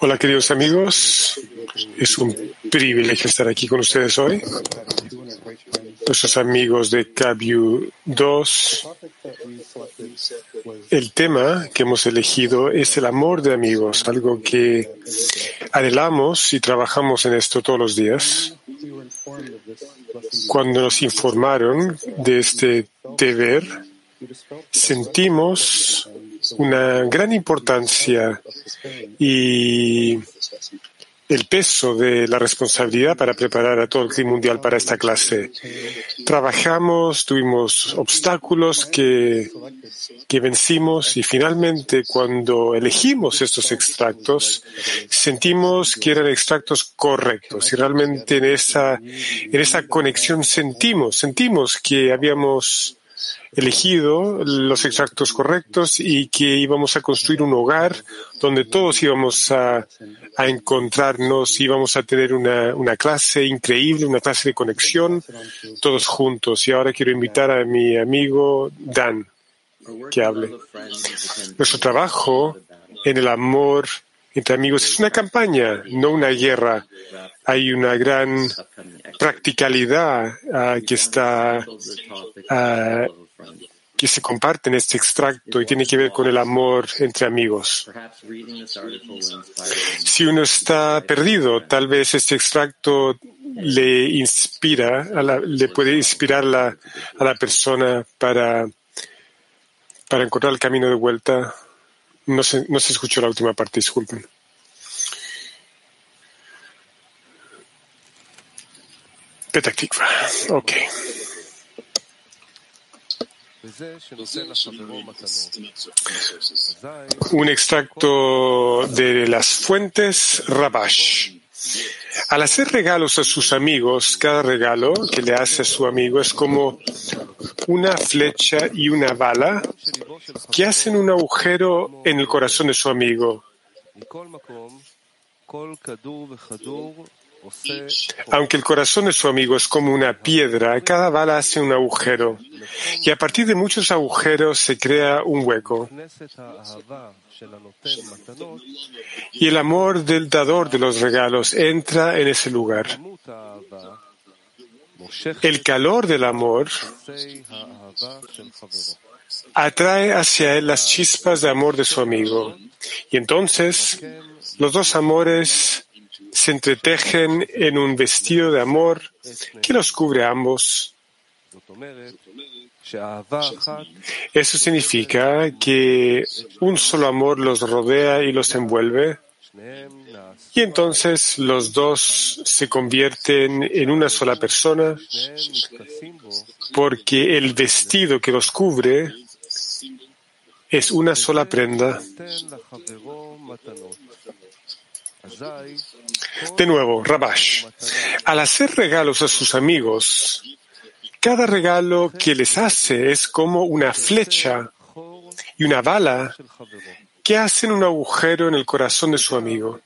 Hola queridos amigos, es un privilegio estar aquí con ustedes hoy. Nuestros amigos de CABU 2, el tema que hemos elegido es el amor de amigos, algo que anhelamos y trabajamos en esto todos los días. Cuando nos informaron de este deber, sentimos una gran importancia y el peso de la responsabilidad para preparar a todo el clima mundial para esta clase. Trabajamos, tuvimos obstáculos que, que vencimos y finalmente cuando elegimos estos extractos sentimos que eran extractos correctos y realmente en esa, en esa conexión sentimos, sentimos que habíamos elegido los extractos correctos y que íbamos a construir un hogar donde todos íbamos a, a encontrarnos, íbamos a tener una, una clase increíble, una clase de conexión, todos juntos. Y ahora quiero invitar a mi amigo Dan que hable. Nuestro trabajo en el amor entre amigos es una campaña, no una guerra. Hay una gran practicalidad ah, que está ah, que se comparte en este extracto y tiene que ver con el amor entre amigos. Si uno está perdido, tal vez este extracto le inspira, a la- le puede inspirar la- a la persona para, para encontrar el camino de vuelta. No se, no se escuchó la última parte, disculpen. Petah Tikva. Ok. Un extracto de las fuentes Rabash. Al hacer regalos a sus amigos, cada regalo que le hace a su amigo es como una flecha y una bala que hacen un agujero en el corazón de su amigo. Aunque el corazón de su amigo es como una piedra, cada bala hace un agujero. Y a partir de muchos agujeros se crea un hueco. Y el amor del dador de los regalos entra en ese lugar. El calor del amor atrae hacia él las chispas de amor de su amigo. Y entonces los dos amores se entretejen en un vestido de amor que los cubre a ambos. Eso significa que un solo amor los rodea y los envuelve. Y entonces los dos se convierten en una sola persona porque el vestido que los cubre es una sola prenda. De nuevo, Rabash. Al hacer regalos a sus amigos, cada regalo que les hace es como una flecha y una bala que hacen un agujero en el corazón de su amigo.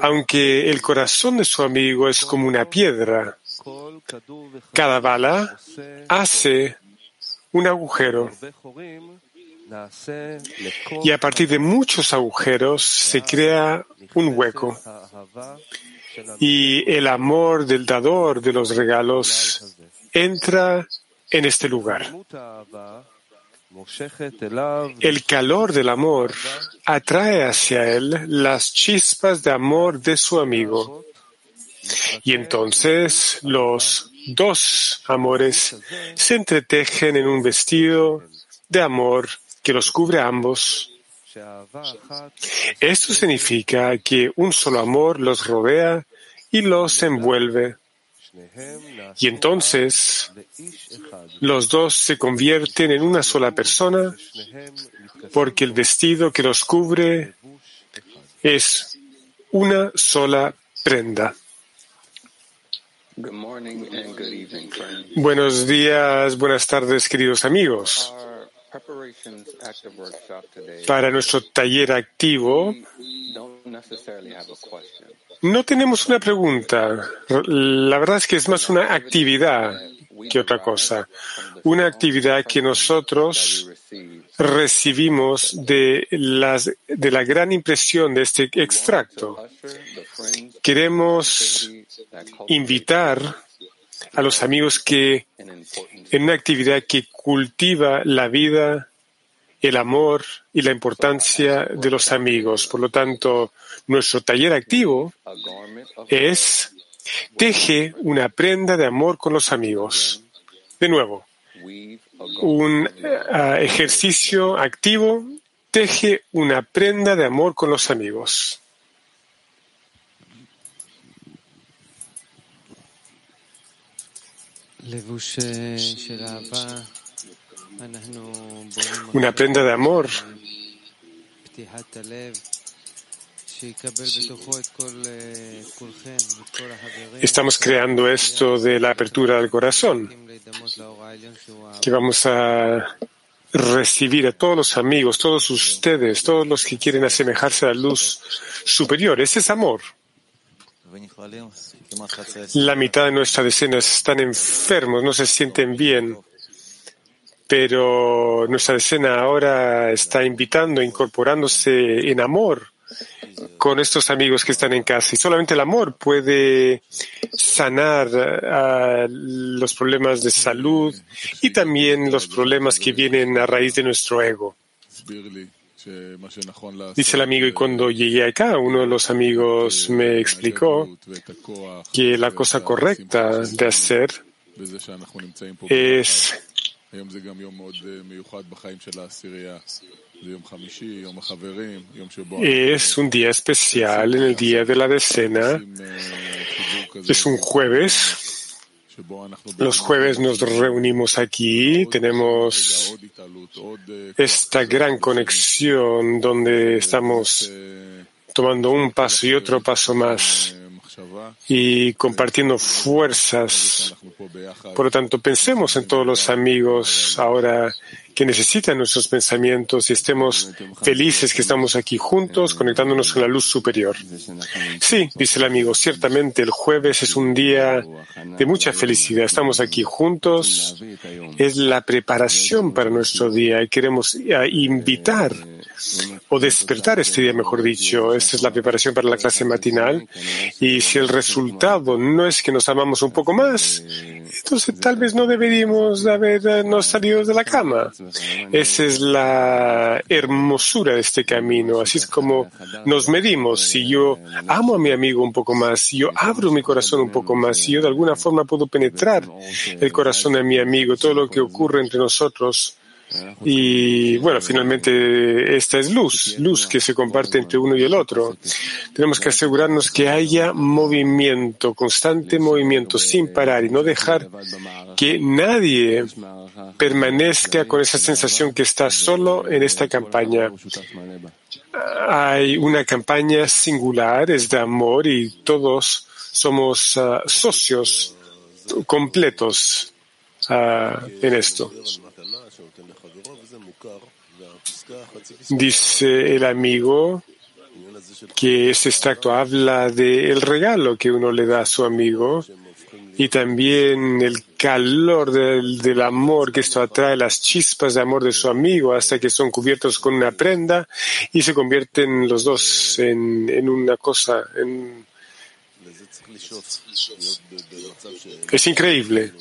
Aunque el corazón de su amigo es como una piedra, cada bala hace un agujero. Y a partir de muchos agujeros se crea un hueco. Y el amor del dador de los regalos entra en este lugar. El calor del amor atrae hacia él las chispas de amor de su amigo. Y entonces los dos amores se entretejen en un vestido de amor que los cubre a ambos. Esto significa que un solo amor los rodea y los envuelve. Y entonces los dos se convierten en una sola persona porque el vestido que los cubre es una sola prenda. Buenos días, buenas tardes, queridos amigos. Para nuestro taller activo, no tenemos una pregunta. La verdad es que es más una actividad que otra cosa. Una actividad que nosotros recibimos de, las, de la gran impresión de este extracto. Queremos invitar a los amigos que en una actividad que cultiva la vida, el amor y la importancia de los amigos. Por lo tanto, nuestro taller activo es teje una prenda de amor con los amigos. De nuevo, un eh, ejercicio activo teje una prenda de amor con los amigos. Una prenda de amor Estamos creando esto de la apertura del corazón, que vamos a recibir a todos los amigos, todos ustedes, todos los que quieren asemejarse a la luz superior. Ese es amor. La mitad de nuestra decena están enfermos, no se sienten bien, pero nuestra decena ahora está invitando, incorporándose en amor con estos amigos que están en casa. Y solamente el amor puede sanar uh, los problemas de salud y también los problemas que vienen a raíz de nuestro ego. Dice el amigo, y cuando llegué acá, uno de los amigos me explicó que la cosa correcta de hacer es es un día especial en el día de la decena. Es un jueves. Los jueves nos reunimos aquí, tenemos esta gran conexión donde estamos tomando un paso y otro paso más y compartiendo fuerzas. Por lo tanto, pensemos en todos los amigos ahora que necesitan nuestros pensamientos y estemos felices que estamos aquí juntos, conectándonos con la luz superior. Sí, dice el amigo, ciertamente el jueves es un día de mucha felicidad. Estamos aquí juntos. Es la preparación para nuestro día y queremos eh, invitar o despertar este día, mejor dicho. Esta es la preparación para la clase matinal. Y si el resultado no es que nos amamos un poco más, entonces tal vez no deberíamos habernos salido de la cama. Esa es la hermosura de este camino. Así es como nos medimos. Si yo amo a mi amigo un poco más, si yo abro mi corazón un poco más, si yo de alguna forma puedo penetrar el corazón de mi amigo, todo lo que ocurre entre nosotros, y bueno, finalmente esta es luz, luz que se comparte entre uno y el otro. Tenemos que asegurarnos que haya movimiento, constante movimiento, sin parar y no dejar que nadie permanezca con esa sensación que está solo en esta campaña. Hay una campaña singular, es de amor y todos somos ah, socios completos ah, en esto. Dice el amigo que este extracto habla del regalo que uno le da a su amigo y también el calor del, del, amor que esto atrae, las chispas de amor de su amigo hasta que son cubiertos con una prenda y se convierten los dos en, en una cosa. En... Es increíble.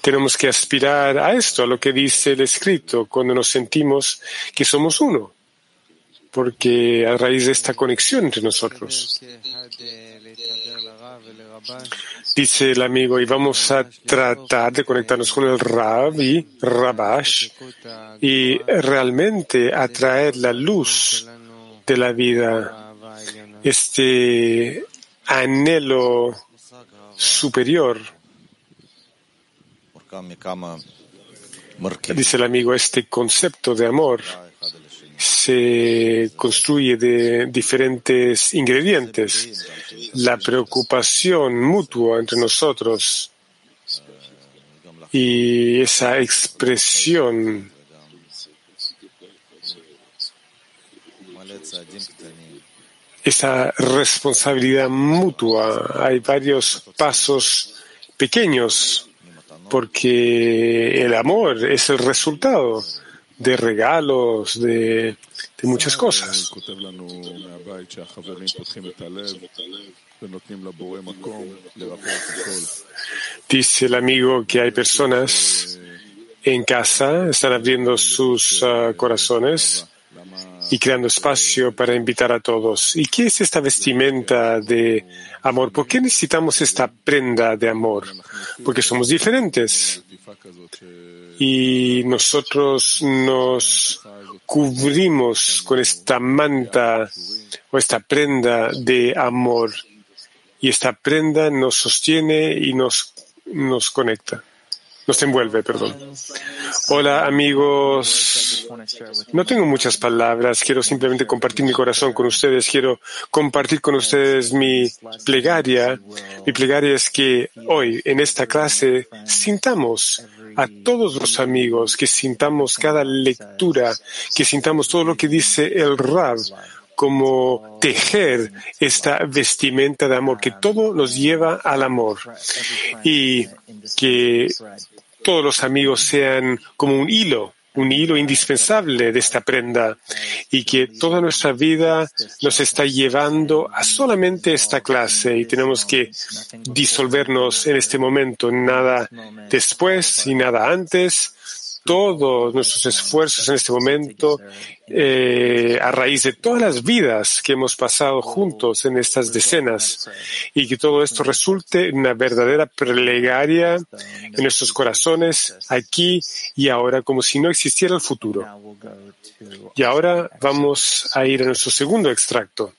Tenemos que aspirar a esto, a lo que dice el escrito, cuando nos sentimos que somos uno, porque a raíz de esta conexión entre nosotros. Dice el amigo, y vamos a tratar de conectarnos con el Rab y Rabash y realmente atraer la luz de la vida, este anhelo superior. Dice el amigo, este concepto de amor se construye de diferentes ingredientes. La preocupación mutua entre nosotros y esa expresión esa responsabilidad mutua. Hay varios pasos pequeños porque el amor es el resultado de regalos, de, muchas cosas. Dice el amigo que hay personas en casa, están abriendo sus uh, corazones y creando espacio para invitar a todos. ¿Y qué es esta vestimenta de amor? ¿Por qué necesitamos esta prenda de amor? Porque somos diferentes. Y nosotros nos cubrimos con esta manta o esta prenda de amor. Y esta prenda nos sostiene y nos, nos conecta nos envuelve, perdón. Hola amigos, no tengo muchas palabras, quiero simplemente compartir mi corazón con ustedes, quiero compartir con ustedes mi plegaria. Mi plegaria es que hoy en esta clase sintamos a todos los amigos, que sintamos cada lectura, que sintamos todo lo que dice el Rab como tejer esta vestimenta de amor, que todo nos lleva al amor y que todos los amigos sean como un hilo, un hilo indispensable de esta prenda y que toda nuestra vida nos está llevando a solamente esta clase y tenemos que disolvernos en este momento, nada después y nada antes, todos nuestros esfuerzos en este momento eh, a raíz de todas las vidas que hemos pasado juntos en estas decenas y que todo esto resulte en una verdadera plegaria en nuestros corazones aquí y ahora como si no existiera el futuro. Y ahora vamos a ir a nuestro segundo extracto.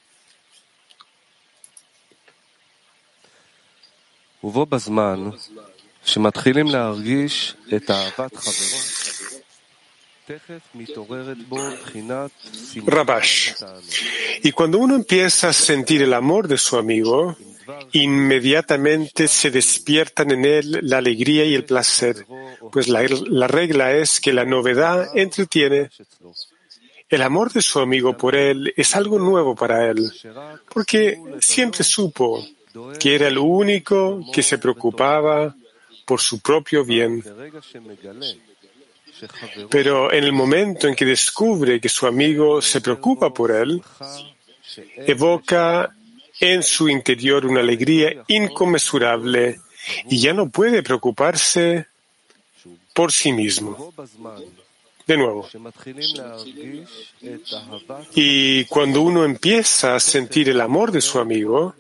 Rabash. Y cuando uno empieza a sentir el amor de su amigo, inmediatamente se despiertan en él la alegría y el placer, pues la, la regla es que la novedad entretiene. El amor de su amigo por él es algo nuevo para él, porque siempre supo que era el único que se preocupaba por su propio bien. Pero en el momento en que descubre que su amigo se preocupa por él, evoca en su interior una alegría inconmensurable y ya no puede preocuparse por sí mismo. De nuevo. Y cuando uno empieza a sentir el amor de su amigo,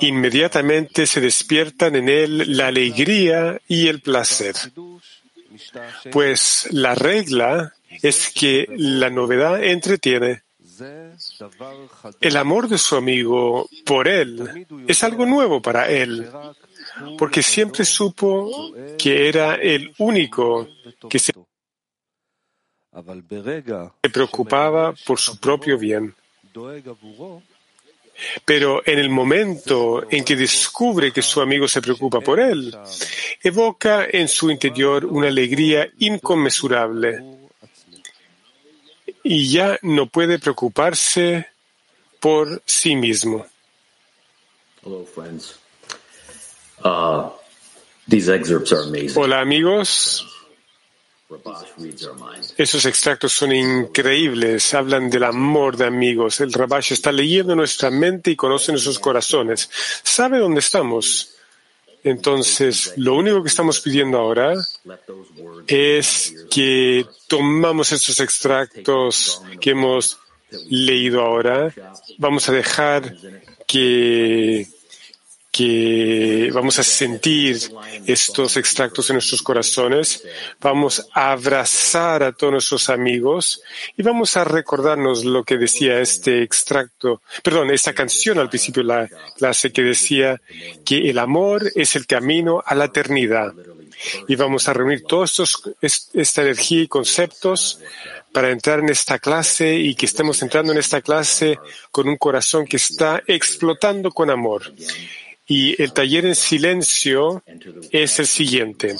inmediatamente se despiertan en él la alegría y el placer. Pues la regla es que la novedad entretiene. El amor de su amigo por él es algo nuevo para él, porque siempre supo que era el único que se preocupaba por su propio bien. Pero en el momento en que descubre que su amigo se preocupa por él, evoca en su interior una alegría inconmensurable y ya no puede preocuparse por sí mismo. Uh, Hola amigos. Esos extractos son increíbles, hablan del amor de amigos. El Rabash está leyendo nuestra mente y conoce nuestros corazones. Sabe dónde estamos. Entonces, lo único que estamos pidiendo ahora es que tomamos estos extractos que hemos leído ahora. Vamos a dejar que que vamos a sentir estos extractos en nuestros corazones, vamos a abrazar a todos nuestros amigos y vamos a recordarnos lo que decía este extracto, perdón, esta canción al principio de la clase que decía que el amor es el camino a la eternidad. Y vamos a reunir todos esta energía y conceptos para entrar en esta clase y que estemos entrando en esta clase con un corazón que está explotando con amor. Y el taller en silencio es el siguiente.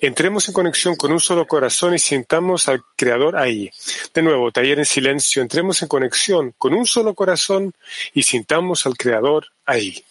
Entremos en conexión con un solo corazón y sintamos al Creador ahí. De nuevo, taller en silencio. Entremos en conexión con un solo corazón y sintamos al Creador ahí.